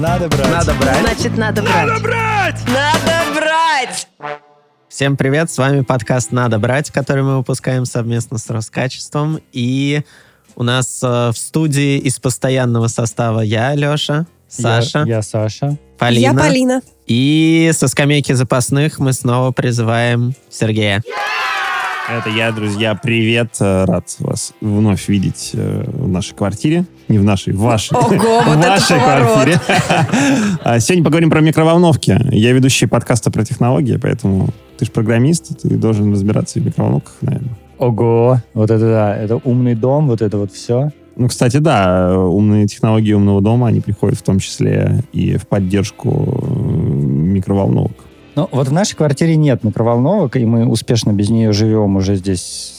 Надо брать. Надо брать. Значит, надо брать. Надо брать! Надо брать! Всем привет, с вами подкаст «Надо брать», который мы выпускаем совместно с Роскачеством. И у нас э, в студии из постоянного состава я, Леша, Саша, Я, я Саша. Полина. Я Полина. И со скамейки запасных мы снова призываем Сергея. Это я, друзья. Привет. Э, Рад вас вновь видеть э, в нашей квартире. Не в нашей, в вашей. Ого, вот в вашей квартире. А Сегодня поговорим про микроволновки. Я ведущий подкаста про технологии, поэтому ты же программист, ты должен разбираться в микроволновках, наверное. Ого, вот это да, это умный дом, вот это вот все. Ну, кстати, да, умные технологии умного дома, они приходят в том числе и в поддержку э, микроволновок. Ну, вот в нашей квартире нет микроволновок, и мы успешно без нее живем уже здесь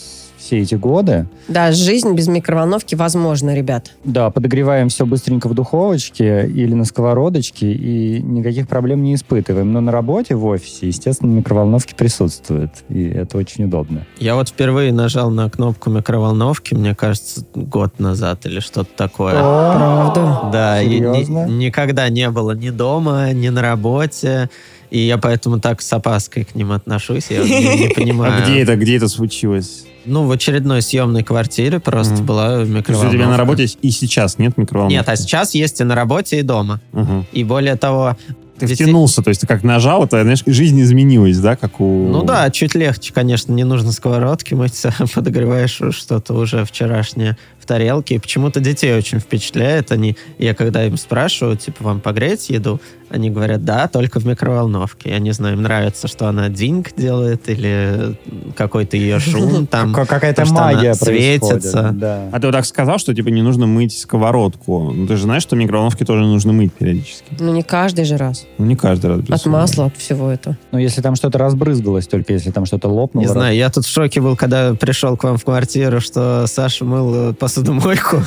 все эти годы. Да, жизнь без микроволновки возможна, ребят. Да, подогреваем все быстренько в духовочке или на сковородочке, и никаких проблем не испытываем. Но на работе, в офисе, естественно, микроволновки присутствуют, и это очень удобно. Я вот впервые нажал на кнопку микроволновки, мне кажется, год назад или что-то такое. Правда. Да, и ни- Серьезно? никогда не было ни дома, ни на работе. И я поэтому так с опаской к ним отношусь. Я не, не понимаю. А где это, где это случилось? Ну, в очередной съемной квартире просто Мгм. была То есть у микроволновка. тебя на работе и сейчас нет микроволновки? Нет, а сейчас есть и на работе, и дома. Ага. И более того... Ты ведь- втянулся, то есть ты как нажал, это, знаешь, жизнь изменилась, да, как у... Ну да, чуть легче, конечно, не нужно сковородки мыть, подогреваешь что-то уже вчерашнее в тарелке. И почему-то детей очень впечатляет. Они, я когда им спрашиваю, типа, вам погреть еду? Они говорят, да, только в микроволновке. Я не знаю, им нравится, что она динг делает или какой-то ее шум там. Ка- Какая-то магия светится. Да. А ты вот так сказал, что типа не нужно мыть сковородку. Ну ты же знаешь, что микроволновки тоже нужно мыть периодически. Ну, не каждый же раз. Ну не каждый раз. От масла, от всего этого. Ну, если там что-то разбрызгалось, только если там что-то лопнуло. Не знаю, я тут в шоке был, когда пришел к вам в квартиру, что Саша мыл э, посудомойку.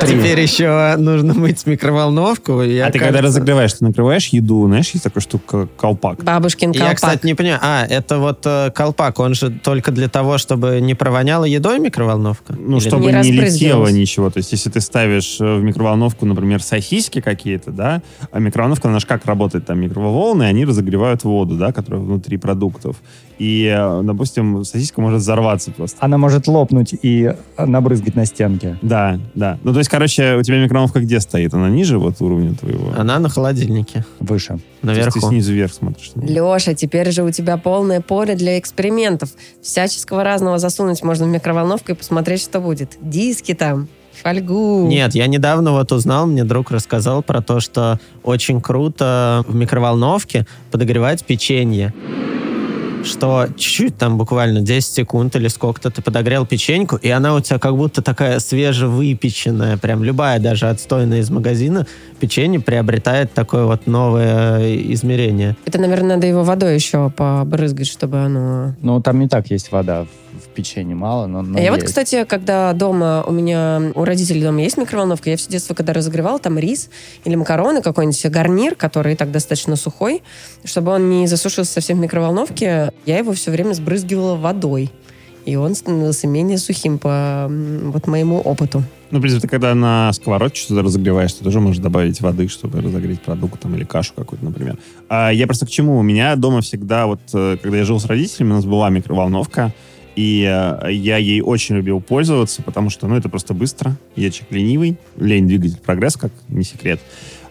Теперь еще нужно мыть микроволновку. Я, А ты когда разогреваешь, ты накрываешь еду, знаешь, есть такая штука, колпак. Бабушкин Я, колпак. кстати, не понимаю. А, это вот э, колпак, он же только для того, чтобы не провоняло едой микроволновка? Ну, Или чтобы Не не, летело ничего. То есть, если ты ставишь э, в микроволновку, например, сосиски какие-то, да, а микроволновка, она же как работает, там микроволны, они разогревают воду, да, которая внутри продуктов. И, э, допустим, сосиска может взорваться просто. Она может лопнуть и набрызгать на стенке. Да, да. Ну, то есть, короче, у тебя микроволновка где стоит? Она ниже вот уровня твоего? Она на холодильнике, Выше. То есть наверху. ты снизу вверх смотришь. Леша, теперь же у тебя полное поле для экспериментов. Всяческого разного засунуть можно в микроволновку и посмотреть, что будет. Диски там, фольгу. Нет, я недавно вот узнал, мне друг рассказал про то, что очень круто в микроволновке подогревать печенье. Что чуть-чуть там буквально 10 секунд или сколько-то ты подогрел печеньку, и она у тебя как будто такая свежевыпеченная, прям любая, даже отстойная из магазина, печенье приобретает такое вот новое измерение. Это, наверное, надо его водой еще побрызгать, чтобы оно... Ну, там не так есть вода печенье, мало, но, но А я вот, кстати, когда дома у меня, у родителей дома есть микроволновка, я все детство, когда разогревала там рис или макароны, какой-нибудь гарнир, который так достаточно сухой, чтобы он не засушился совсем в микроволновке, я его все время сбрызгивала водой. И он становился менее сухим по вот моему опыту. Ну, в принципе, ты когда на сковородке что-то разогреваешь, ты тоже можешь добавить воды, чтобы разогреть продукт там, или кашу какую-то, например. А я просто к чему? У меня дома всегда, вот, э, когда я жил с родителями, у нас была микроволновка, и э, я ей очень любил пользоваться, потому что, ну, это просто быстро. Я человек ленивый. Лень двигатель прогресс, как не секрет.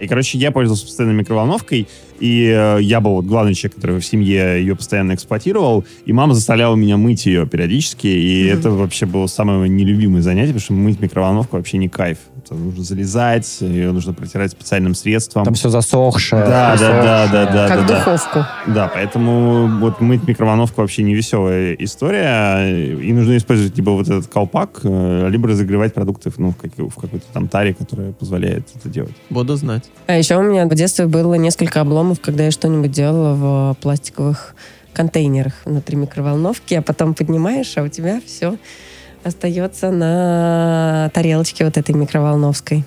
И, короче, я пользовался постоянно микроволновкой, и э, я был вот главный человек, который в семье ее постоянно эксплуатировал, и мама заставляла меня мыть ее периодически, и Мгм. это вообще было самое нелюбимое занятие, потому что мыть микроволновку вообще не кайф. Это нужно залезать, ее нужно протирать специальным средством. Там все засохшее. Да, да, да, да, да. как да, да. духовку. Да, поэтому вот мыть микроволновку вообще не веселая история, и нужно использовать либо вот этот колпак, э, либо разогревать продукты ну, в, как- в какой-то там таре, которая позволяет это делать. Буду знать. А еще у меня в детстве было несколько обломов, когда я что-нибудь делала в пластиковых контейнерах внутри микроволновки, а потом поднимаешь, а у тебя все остается на тарелочке вот этой микроволновской.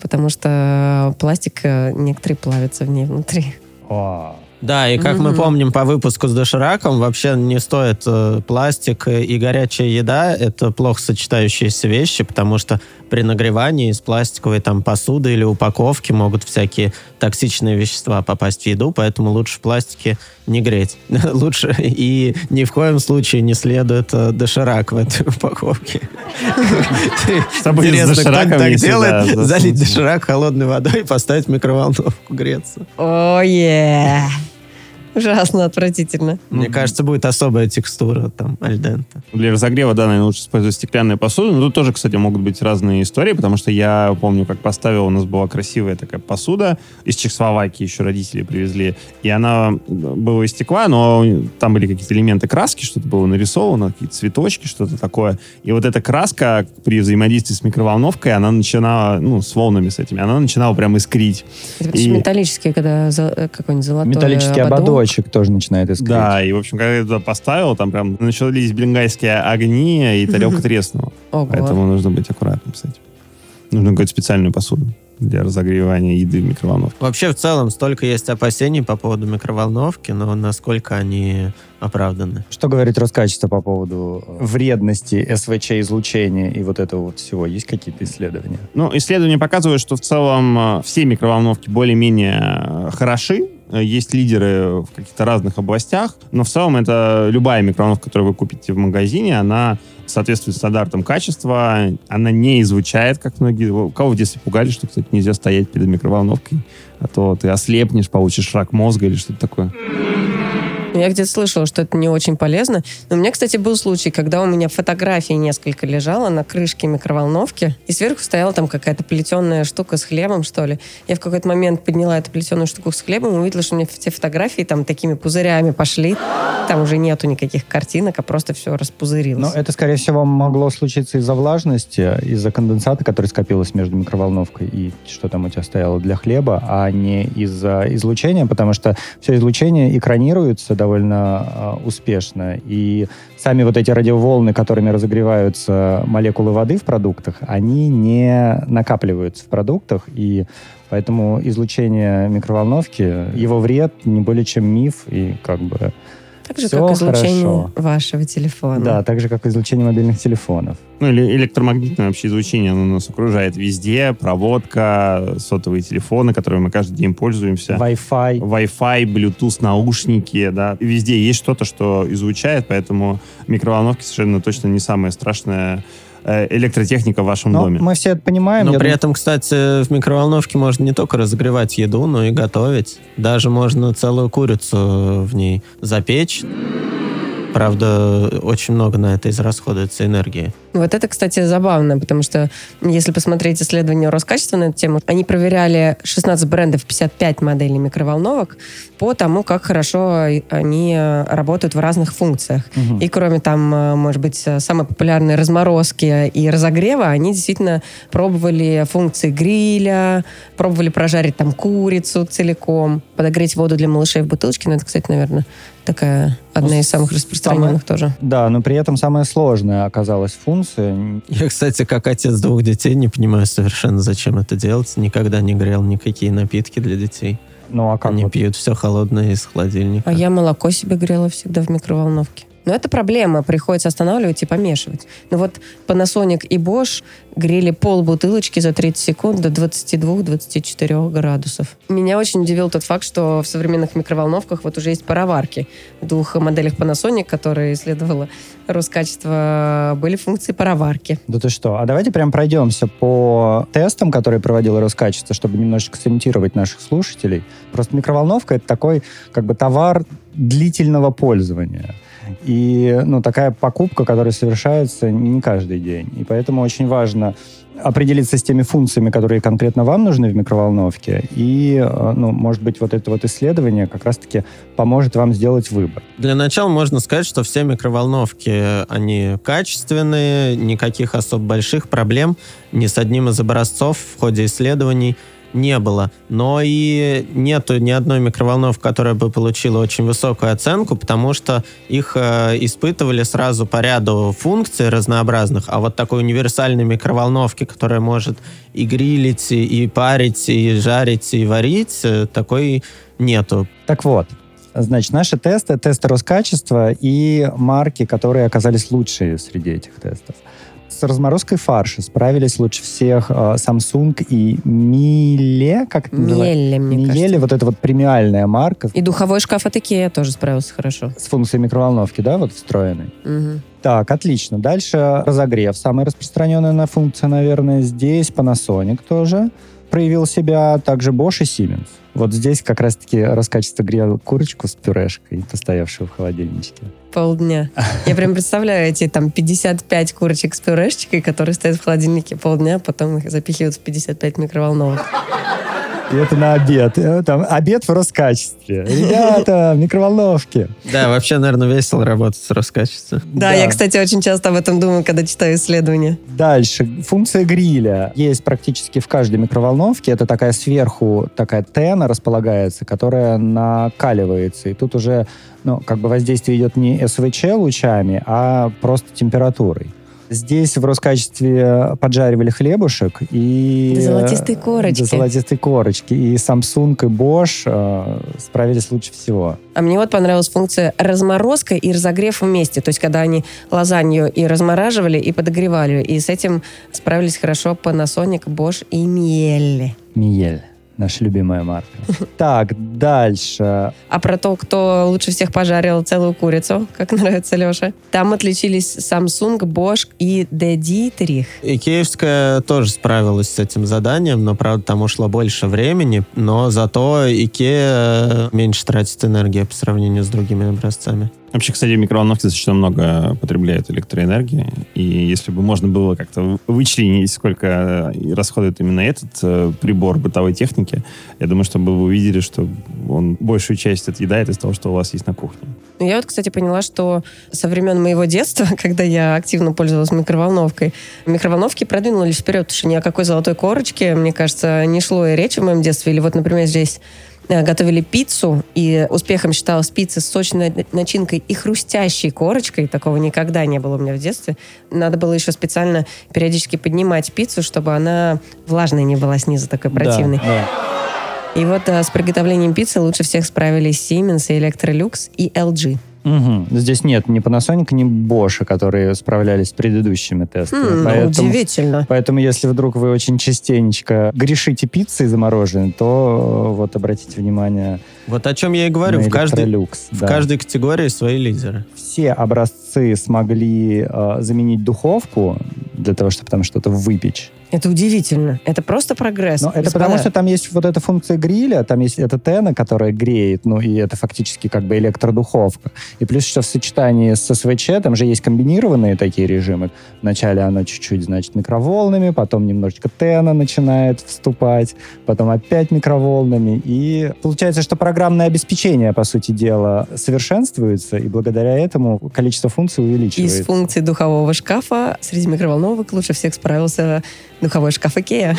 Потому что пластик, э, некоторые плавятся в ней внутри. О, Да, и как мы Мгм. помним по выпуску с дошираком, вообще не стоит э, пластик и горячая еда. Это плохо сочетающиеся вещи, потому что при нагревании из пластиковой там посуды или упаковки могут всякие токсичные вещества попасть в еду, поэтому лучше в пластике не греть. Лучше и ни в коем случае не следует э, доширак в этой упаковке. Чтобы Интересно, кто так делает? Залить доширак холодной водой и поставить в микроволновку греться. Ое! Ужасно отвратительно. Мне кажется, будет особая текстура там альдента. Для разогрева, да, наверное, лучше использовать стеклянную посуду. Но тут тоже, кстати, могут быть разные истории, потому что я помню, как поставил, у нас была красивая такая посуда из Чехословакии, еще родители привезли. И она была из стекла, но там были какие-то элементы краски, что-то было нарисовано, какие-то цветочки, что-то такое. И вот эта краска при взаимодействии с микроволновкой, она начинала, ну, с волнами с этими, она начинала прям искрить. Это И- металлические, когда за- э, какой-нибудь золотой Металлический ободок. Ободочек тоже начинает искрить. Да, и, в общем, когда я туда поставил, там прям начались бенгальские огни, и тарелка треснула. Ого. Поэтому нужно быть аккуратным с этим. Нужно какую-то специальную посуду для разогревания еды в микроволновке. Вообще, в целом, столько есть опасений по поводу микроволновки, но насколько они оправданы. Что говорит Роскачество по поводу э, вредности СВЧ-излучения и вот этого вот всего? Есть какие-то исследования? Ну, исследования показывают, что в целом э, все микроволновки более-менее э, хороши. Э, Есть лидеры в каких-то разных областях, но в целом это любая микроволновка, которую вы купите в магазине, она соответствует стандартам качества, она не излучает, как многие. У кого в детстве пугали, что, кстати, нельзя стоять перед микроволновкой, а то ты ослепнешь, получишь рак мозга или что-то такое. Я где-то слышала, что это не очень полезно. Но у меня, кстати, был случай, когда у меня фотографии несколько лежало на крышке микроволновки, и сверху стояла там какая-то плетеная штука с хлебом, что ли. Я в какой-то момент подняла эту плетеную штуку с хлебом и увидела, что у меня все фотографии там такими пузырями пошли. Там уже нету никаких картинок, а просто все распузырилось. Но это, скорее всего, могло случиться из-за влажности, из-за конденсата, который скопилось между микроволновкой и что там у тебя стояло для хлеба, а не из-за излучения, потому что все излучение экранируется довольно а, успешно, и сами вот эти радиоволны, которыми разогреваются молекулы воды в продуктах, они не накапливаются в продуктах, и поэтому излучение микроволновки, его вред не более чем миф, и как бы так же, всё как излучение хорошо. вашего телефона. Да, так же, как излучение мобильных телефонов. Ну, или электромагнитное вообще излучение, оно нас окружает везде. Проводка, сотовые телефоны, которыми мы каждый день пользуемся. Wi-Fi. Wi-Fi, Bluetooth, наушники, да. Везде есть что-то, что излучает, поэтому микроволновки совершенно точно не самая страшная э, электротехника в вашем Но доме. мы все это понимаем. Но при думаю- этом, кстати, в микроволновке можно не только разогревать еду, но и готовить. Даже можно целую курицу в ней запечь. Правда, очень много на это израсходуется энергии. Вот это, кстати, забавно, потому что если посмотреть исследования Роскачества на эту тему, они проверяли 16 брендов, 55 моделей микроволновок по тому, как хорошо они работают в разных функциях. Мгм. И кроме там, э, может быть, э, самой популярной разморозки и разогрева, они действительно пробовали функции гриля, пробовали прожарить там курицу целиком, подогреть воду для малышей в бутылочке. Ну, это, кстати, наверное, такая одна Ну, из самых распространенных тоже. Да, но при этом самая сложная оказалась функция. Я, кстати, как отец двух детей, не понимаю совершенно, зачем это делать. Никогда не грел никакие напитки для детей. Ну, а как Они вот? пьют все холодное из холодильника. А я молоко себе грела всегда в микроволновке. Но это проблема, приходится останавливать и помешивать. Ну вот Panasonic и Bosch грели пол бутылочки за 30 секунд до 22-24 градусов. Меня очень удивил тот факт, что в современных микроволновках вот уже есть пароварки. В двух моделях Panasonic, которые исследовала Роскачество, были функции пароварки. Да ты что? А давайте прям пройдемся по тестам, которые проводила Роскачество, чтобы немножечко сориентировать наших слушателей. Просто микроволновка — это такой как бы товар длительного пользования. И ну, такая покупка, которая совершается не каждый день. И поэтому очень важно определиться с теми функциями, которые конкретно вам нужны в микроволновке. И, э, ну, может быть, вот это вот исследование как раз-таки поможет вам сделать выбор. Для начала можно сказать, что все микроволновки, они качественные, никаких особо больших проблем ни с одним из образцов в ходе исследований не было. Но и нету ни одной микроволновки, которая бы получила очень высокую оценку, потому что их э, испытывали сразу по ряду функций разнообразных, а вот такой универсальной микроволновки, которая может и грилить, и, парить, и жарить, и варить, э, такой нету. Так вот, Значит, наши тесты, тесты Роскачества и марки, которые оказались лучшие среди этих тестов. С разморозкой фарша справились лучше всех э, Samsung и Миле, как это? Мелли, мне Миеле, кажется. вот эта вот премиальная марка И духовой шкаф от Икея тоже справился хорошо. с функцией микроволновки, да, вот встроенной. Мгм. Так, отлично. Дальше разогрев. Самая распространенная на функция, наверное, здесь. Panasonic тоже проявил себя. Также Bosch и Siemens. Вот здесь как раз-таки раскачество грел курочку с пюрешкой, постоявшую в холодильничке. Полдня. Я прям представляю эти там 55 курочек с пюрешечкой, которые стоят в холодильнике полдня, потом их запихивают в 55 микроволновок. И это на обед. Э, Там обед в Роскачестве. Ребята, микроволновки. Да, вообще, наверное, весело работать с Роскачеством. Да, я, кстати, очень часто об этом думаю, когда читаю исследования. Дальше. Функция гриля есть практически в каждой микроволновке. Это такая сверху, такая тена располагается, которая накаливается. И тут уже, ну, как бы воздействие идет не СВЧ лучами, а просто температурой. Здесь в Роскачестве поджаривали хлебушек и... До золотистой корочки. До золотистой корочки. И Samsung, и Bosch э, справились лучше всего. А мне вот понравилась функция разморозка и разогрев вместе. То есть, когда они лазанью и размораживали, и подогревали. И с этим справились хорошо Panasonic, Bosch и Miele. Миель. Наша любимая марка. Так, дальше. А про то, кто лучше всех пожарил целую курицу, как нравится Леша. Там отличились Samsung, Bosch и De Dietrich. Икеевская тоже справилась с этим заданием, но, правда, там ушло больше времени, но зато Икея меньше тратит энергии по сравнению с другими образцами. Вообще, кстати, микроволновки достаточно много потребляют электроэнергии. И если бы можно было как-то вычленить, сколько э, расходует именно этот э, прибор бытовой техники, я думаю, что бы вы увидели, что он большую часть отъедает из того, что у вас есть на кухне. Ну, Я вот, кстати, поняла, что со времен моего детства, когда я активно пользовалась микроволновкой, микроволновки продвинулись вперед, потому что ни о какой золотой корочке, мне кажется, не шло и речи в моем детстве. Или вот, например, здесь готовили пиццу, и успехом считалась пицца с сочной начинкой и хрустящей корочкой. Такого никогда не было у меня в детстве. Надо было еще специально периодически поднимать пиццу, чтобы она влажной не была снизу, такой противной. Да, да. И вот э, с приготовлением пиццы лучше всех справились Siemens, Electrolux и LG. Мгм. Здесь нет ни Panasonic, ни Bosch, которые справлялись с предыдущими тестами. Хм, поэтому, удивительно. поэтому, если вдруг вы очень частенечко грешите пиццей замороженной, то э, вот обратите внимание Вот о чем я и говорю. В каждой, Electrolux. в да. каждой категории свои лидеры. Все образцы смогли э, заменить духовку для того, чтобы там что-то выпечь. Это удивительно. Это просто прогресс. Но это потому, что там есть вот эта функция гриля, там есть эта тена, которая греет, ну и это фактически как бы электродуховка. И плюс еще в сочетании с СВЧ, там же есть комбинированные такие режимы. Вначале оно чуть-чуть, значит, микроволнами, потом немножечко тена начинает вступать, потом опять микроволнами. И получается, что программное обеспечение, по сути дела, совершенствуется, и благодаря этому количество функций увеличивается. Из функций духового шкафа среди микроволновок лучше всех справился духовой шкаф Икея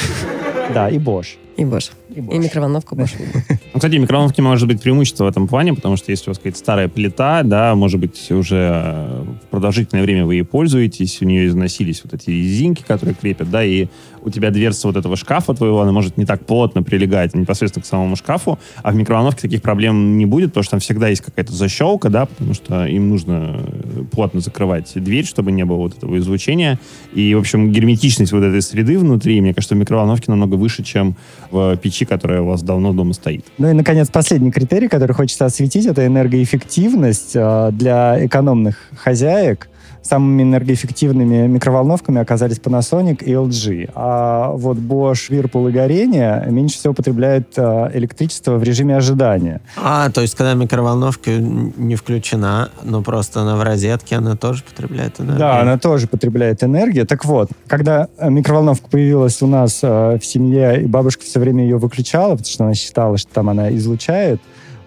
Да, и Bosch. И Bosch. И И Bosch. микроволновка Bosch. Ну, кстати, микроволновки может быть преимущество в этом плане, потому что если у вас какая-то старая плита, да, может быть, уже э, продолжительное время вы ей пользуетесь, у нее износились вот эти резинки, которые крепят, да, и у тебя дверца вот этого шкафа твоего, она может не так плотно прилегать непосредственно к самому шкафу, а в микроволновке таких проблем не будет, потому что там всегда есть какая-то защелка, да, потому что им нужно э, плотно закрывать дверь, чтобы не было вот этого излучения. И, в общем, герметичность вот этой среды внутри, мне кажется, в микроволновке намного выше, чем в печи, которая у вас давно дома стоит. Ну и, наконец, последний критерий, который хочется осветить, это энергоэффективность э, для экономных хозяек. Самыми энергоэффективными микроволновками оказались Panasonic и LG. А вот Bosch, Whirlpool и Горение меньше всего потребляют э, электричество в режиме ожидания. А, то есть, когда микроволновка не включена, но просто она в розетке, она тоже потребляет энергию? Да, она тоже потребляет энергию. Так вот, когда э, микроволновка появилась у нас э, в семье, и бабушка все время ее выключала, потому что она считала, что там она излучает,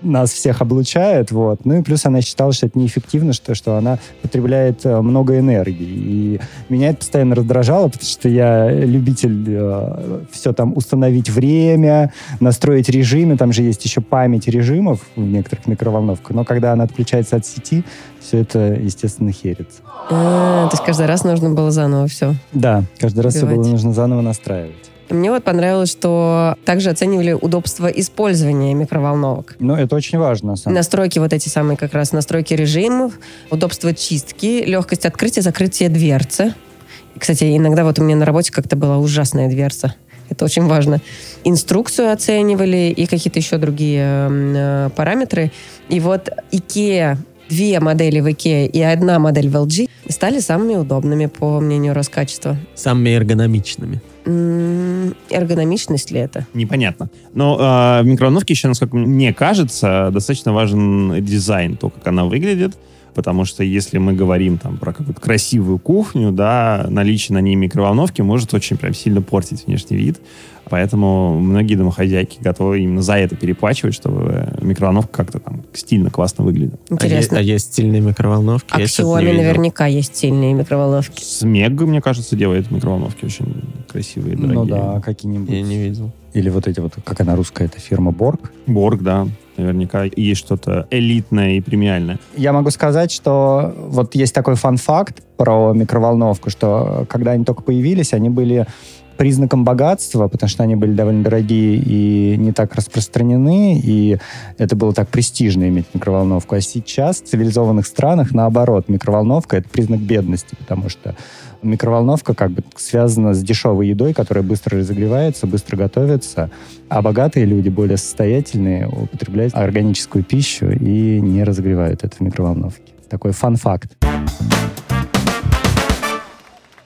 нас всех облучает, вот. Ну и плюс она считала, что это неэффективно, что, что она потребляет э, много энергии. И меня это постоянно раздражало, потому что я любитель все там установить время, настроить режимы, там же есть еще память режимов в некоторых микроволновках, но когда она отключается от сети, все это, естественно, херится. А, то есть каждый раз нужно было заново все. Да, каждый раз все было нужно заново настраивать. Мне вот понравилось, что также оценивали удобство использования микроволновок. Ну, это очень важно. самом Настройки вот эти самые как раз настройки режимов, удобство чистки, легкость открытия, закрытия дверцы. Кстати, иногда вот у меня на работе как-то была ужасная дверца. Это очень важно. Инструкцию оценивали и какие-то еще другие э, параметры. И вот IKEA, две модели в IKEA и одна модель в LG стали самыми удобными, по мнению Роскачества. Самыми эргономичными. Эргономичность ли это? Непонятно. Но э, в микроволновке еще, насколько мне кажется, достаточно важен дизайн, то, как она выглядит. Потому что если мы говорим там про какую-то красивую кухню, да, наличие на ней микроволновки может очень прям сильно портить внешний вид. Поэтому многие домохозяйки готовы именно за это переплачивать, чтобы микроволновка как-то там стильно, классно выглядела. А, е- Интересно. а есть стильные микроволновки? А Xiaomi наверняка есть сильные микроволновки. Смег, мне кажется, делает микроволновки очень красивые, Ну дорогие. да, какие-нибудь. Я не видел. Или вот эти вот, как она русская, это фирма Борг. Борг, да, наверняка есть что-то элитное и премиальное. Я могу сказать, что вот есть такой фан-факт про микроволновку, что когда они только появились, они были признаком богатства, потому что они были довольно дорогие и не так распространены, и это было так престижно иметь микроволновку. А сейчас в цивилизованных странах, наоборот, микроволновка — это признак бедности, потому что микроволновка как бы связана с дешевой едой, которая быстро разогревается, быстро готовится, а богатые люди, более состоятельные, употребляют органическую пищу и не разогревают это в микроволновке. Такой фан-факт.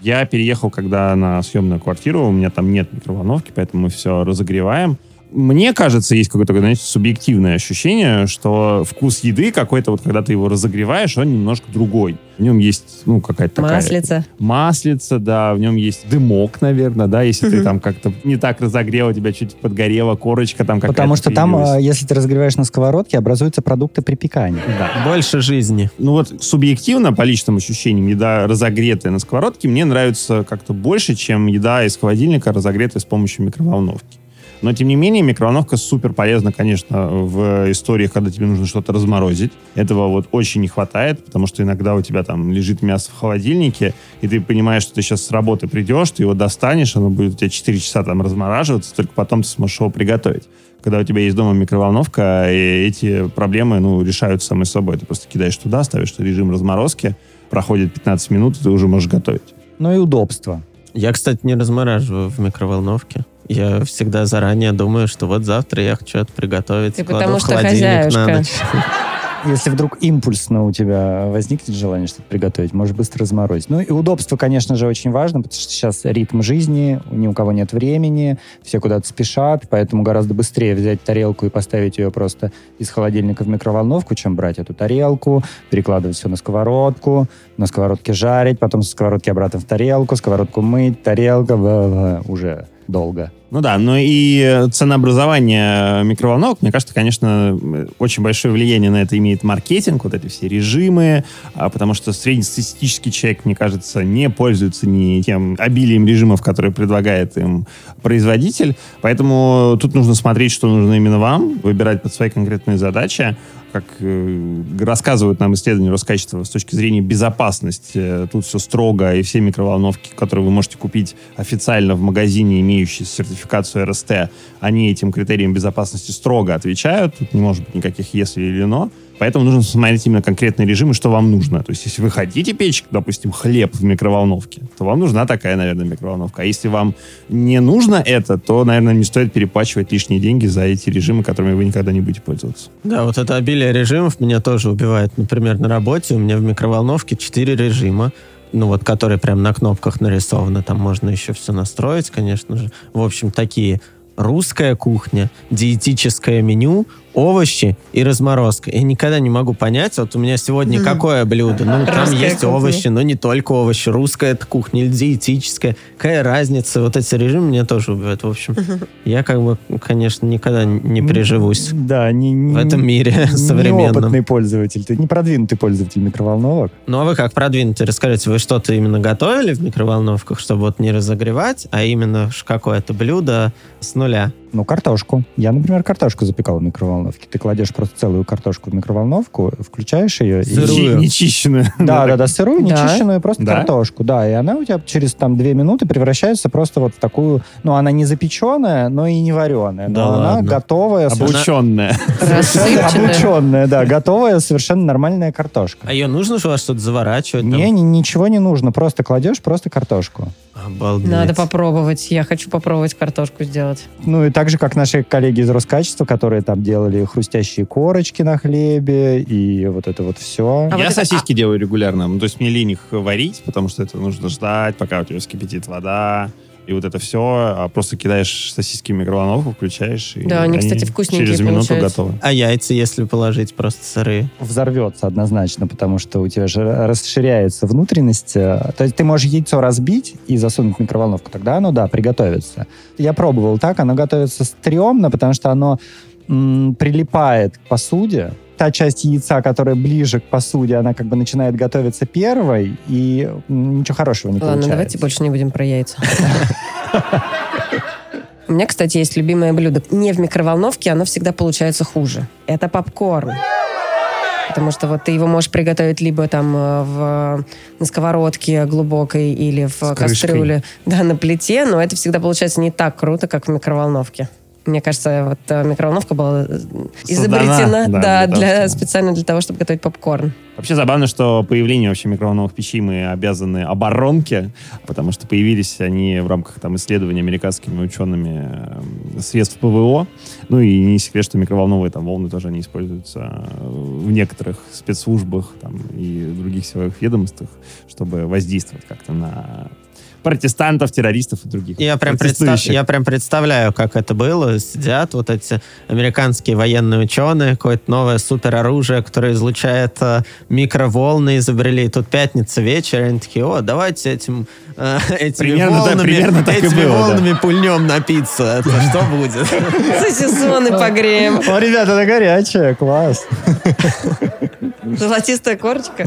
Я переехал, когда на съемную квартиру, у меня там нет микроволновки, поэтому мы все разогреваем. Мне кажется, есть какое-то, знаете, субъективное ощущение, что вкус еды какой-то, вот когда ты его разогреваешь, он немножко другой. В нем есть, ну, какая-то такая... Маслица. Маслица, да, в нем есть дымок, наверное, да, если ты там как-то не так разогрел, у тебя чуть подгорела корочка там какая-то Потому что там, появилась. а, если ты разогреваешь на сковородке, образуются продукты припекания. Да. Больше жизни. Ну вот субъективно, по личным ощущениям, еда, разогретая на сковородке, мне нравится как-то больше, чем еда из холодильника, разогретая с помощью микроволновки. Но, тем не менее, микроволновка супер полезна, конечно, в историях, когда тебе нужно что-то разморозить. Этого вот очень не хватает, потому что иногда у тебя там лежит мясо в холодильнике, и ты понимаешь, что ты сейчас с работы придешь, ты его достанешь, оно будет у тебя 4 часа там размораживаться, только потом ты сможешь его приготовить. Когда у тебя есть дома микроволновка, и эти проблемы, ну, решаются самой собой. Ты просто кидаешь туда, ставишь режим разморозки, проходит 15 минут, и ты уже можешь готовить. Ну и удобство. Я, кстати, не размораживаю в микроволновке. Я всегда заранее думаю, что вот завтра я хочу это приготовить. Ты кладу потому в что холодильник на хозяюшка. ночь. Если вдруг импульсно у тебя возникнет желание что-то приготовить, можешь быстро разморозить. Ну и удобство, конечно же, очень важно, потому что сейчас ритм жизни, ни у кого нет времени, все куда-то спешат, поэтому гораздо быстрее взять тарелку и поставить ее просто из холодильника в микроволновку, чем брать эту тарелку, перекладывать все на сковородку, на сковородке жарить, потом со сковородки обратно в тарелку, сковородку мыть, тарелка, бла-бла, уже долго. Ну да, но и ценообразование микроволновок, мне кажется, конечно, очень большое влияние на это имеет маркетинг, вот эти все режимы, а, потому что среднестатистический человек, мне кажется, не пользуется ни тем обилием режимов, которые предлагает им производитель, поэтому тут нужно смотреть, что нужно именно вам, выбирать под свои конкретные задачи, как э, рассказывают нам исследования Роскачества с точки зрения безопасности, э, тут все строго, и все микроволновки, которые вы можете купить официально в магазине, имеющие сертификацию РСТ, они этим критериям безопасности строго отвечают. Тут не может быть никаких «если» или «но». Поэтому нужно смотреть именно конкретные режимы, что вам нужно. То есть, если вы хотите печь, допустим, хлеб в микроволновке, то вам нужна такая, наверное, микроволновка. А если вам не нужно это, то, наверное, не стоит переплачивать лишние деньги за эти режимы, которыми вы никогда не будете пользоваться. Да, вот это обилие режимов меня тоже убивает. Например, на работе у меня в микроволновке 4 режима, ну вот, которые прям на кнопках нарисованы. Там можно еще все настроить, конечно же. В общем, такие русская кухня, диетическое меню, овощи и разморозка. Я никогда не могу понять, вот у меня сегодня Мгм. какое блюдо. Ну, там Русская есть кухня. овощи, но не только овощи. Русская это кухня диетическая. Какая разница? Вот эти режимы меня тоже убивают. В общем, я как бы, конечно, никогда не приживусь Да, не, не, в этом мире современном. Неопытный пользователь, ты не продвинутый пользователь микроволновок. Ну, а вы как продвинутые? Расскажите, вы что-то именно готовили в микроволновках, чтобы вот не разогревать, а именно какое-то блюдо с нуля? Ну, картошку. Я, например, картошку запекал в микроволновке. Микроволновке. Ты кладешь просто целую картошку в микроволновку, включаешь ее. Сырую. И... Нечищенную. Да, да, да, сырую, Да. нечищенную просто Да? картошку. Да, и она у тебя через там две минуты превращается просто вот в такую... Ну, она не запеченная, но и не вареная. Да но она ладно. готовая, Обученная. Рассыпчатая. обученная, да, готовая совершенно нормальная картошка. А ее нужно же у вас что-то заворачивать? Не, ни- ничего не нужно, просто кладешь просто картошку. Обалдеть. Надо попробовать. Я хочу попробовать картошку сделать. Ну и так же, как наши коллеги из Роскачества, которые там делали хрустящие корочки на хлебе и вот это вот все. А вот Я это- сосиски делаю регулярно. Ну, то есть мне лень их варить, потому что это нужно ждать, пока у тебя вскипятит вода. И вот это все. А просто кидаешь сосиски в микроволновку, включаешь. И Да, они, кстати, вкусненькие Через минуту получаются. готовы. А яйца, если положить просто сырые? Взорвется однозначно, потому что у тебя же расширяется внутренность. э, То есть ты можешь яйцо разбить и засунуть в микроволновку, тогда оно, да, приготовится. Я пробовал так, оно готовится стрёмно, потому что оно м, прилипает к посуде. Та часть яйца, которая ближе к посуде, она как бы начинает готовиться первой, и м, ничего хорошего не Ладно, получается. давайте больше не будем про яйца. У меня, кстати, есть любимое блюдо. Не в микроволновке, оно всегда получается хуже. Это попкорн. Потому что вот ты его можешь приготовить либо там э, в, на сковородке глубокой или в крышкой. кастрюле, да, на плите, но это всегда получается не так круто, как в микроволновке. Мне кажется, вот э, микроволновка была э, изобретена да, да, для того, для, чтобы- специально для того, чтобы готовить попкорн. Вообще забавно, что появление вообще микроволновых печей мы обязаны оборонке, потому что появились они в рамках там, исследований американскими учеными э, средств ПВО. Ну и не секрет, что микроволновые там, волны тоже они используются э, в некоторых спецслужбах там, и других силовых ведомствах, чтобы воздействовать как-то на протестантов, террористов и других Я прям, представ- я прям представляю, как это было. Сидят вот эти американские военные ученые, какое-то новое супероружие, которое излучает э, микроволны, изобрели. И тут пятница вечер, и они такие, о, давайте этим, э, этими Примерно так- волнами, примерно так и этими было, да. волнами пульнем на пиццу. Это что будет? Сосисоны погреем. О, ребята, она горячая, класс. Золотистая корочка.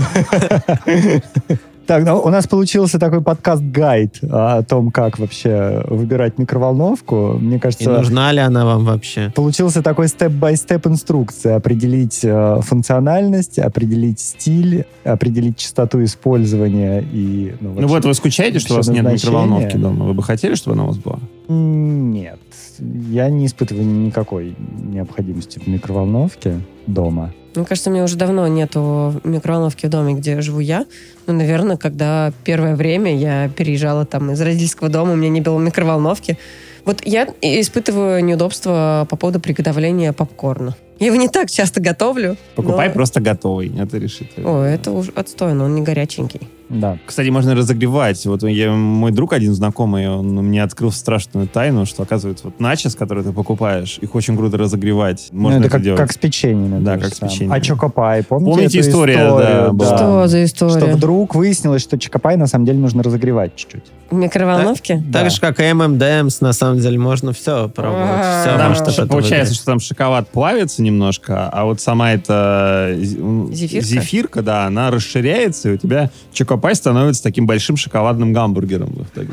Так, ну, у нас получился такой подкаст-гайд о том, как вообще выбирать микроволновку. Мне И кажется, нужна ли она вам вообще? получился такой степ-бай-степ инструкция. Определить э, функциональность, определить стиль, определить частоту использования и... Ну вообще- вот вы скучаете, что у вас нет микроволновки дома? Вы бы хотели, чтобы она у вас была? Нет. Я не испытываю никакой необходимости в микроволновке дома. Мне кажется, у меня уже давно нету микроволновки в доме, где живу я. Ну, наверное, когда первое время я переезжала там из родительского дома, у меня не было микроволновки. Вот я испытываю неудобства по поводу приготовления попкорна. Я его не так часто готовлю. Покупай но- просто готовый, это решит. О, это уж отстойно, он не горяченький. Да. Кстати, можно разогревать. Вот я, мой друг один знакомый, он мне открыл страшную тайну, что, оказывается, вот начес, который ты покупаешь, их очень круто разогревать. Можно Ну, это это как, делать. как с печеньями. Да, как с печеньями. А Чокопай, помните Помните эту история, историю? да, была. Что за история? Что вдруг выяснилось, что Чокопай на самом деле нужно разогревать чуть-чуть. В микроволновке? Да. Так же, как и M&M's, на самом деле, можно все пробовать. Все, Там может, что- что-то получается, что там шоколад плавится немножко, а вот сама эта м, Зефирка? зефирка, да, она расширяется, и у тебя чокопай становится таким большим шоколадным гамбургером в итоге.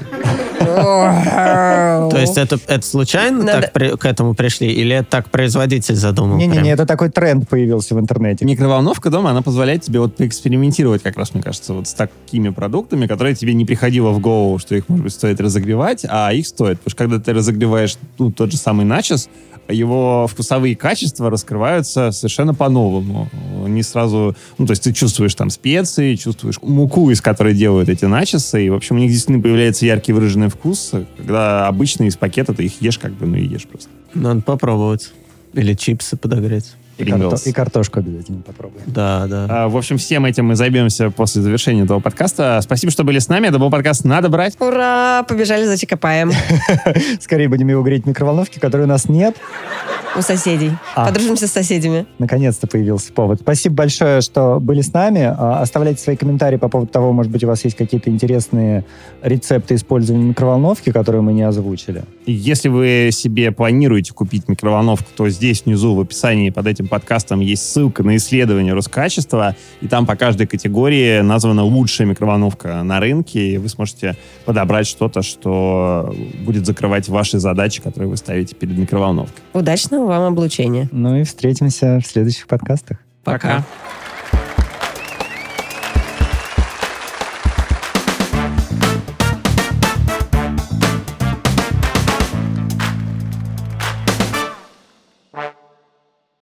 То есть это, это случайно Надо- так при- к этому пришли? Или это так производитель задумал? Не-не-не, это такой тренд появился в интернете. Микроволновка дома, она позволяет тебе вот поэкспериментировать, как раз, мне кажется, вот с такими продуктами, которые тебе не приходило в голову, что их, может быть, стоит разогревать, а их стоит. Потому что когда ты разогреваешь ну, тот же самый начос, его вкусовые качества раскрываются совершенно по-новому. Не сразу... Ну, то есть ты чувствуешь там специи, чувствуешь муку, из которой делают эти начосы, и, в общем, у них действительно появляется яркий выраженный вкус, когда обычно из пакета ты их ешь как бы, ну и ешь просто. Надо попробовать. Или чипсы подогреть. И, карто- и картошку обязательно попробуем. Да, да. А, В общем, всем этим мы займемся после завершения этого подкаста. Спасибо, что были с нами. Это был подкаст «Надо брать». Ура! Побежали за Чикопаем Скорее будем его греть в микроволновке, которой у нас нет. у соседей. А. Подружимся с соседями. Наконец-то появился повод. Спасибо большое, что были с нами. А, Оставляйте свои комментарии по поводу того, может быть, у вас есть какие-то интересные рецепты использования микроволновки, которые мы не озвучили. Если вы себе планируете купить микроволновку, то здесь внизу в описании под этим подкастом есть ссылка на исследование Роскачества, и там по каждой категории названа лучшая микроволновка на рынке, и вы сможете подобрать что-то, что будет закрывать ваши задачи, которые вы ставите перед микроволновкой. Удачного вам облучения. Ну и встретимся в следующих подкастах. Пока.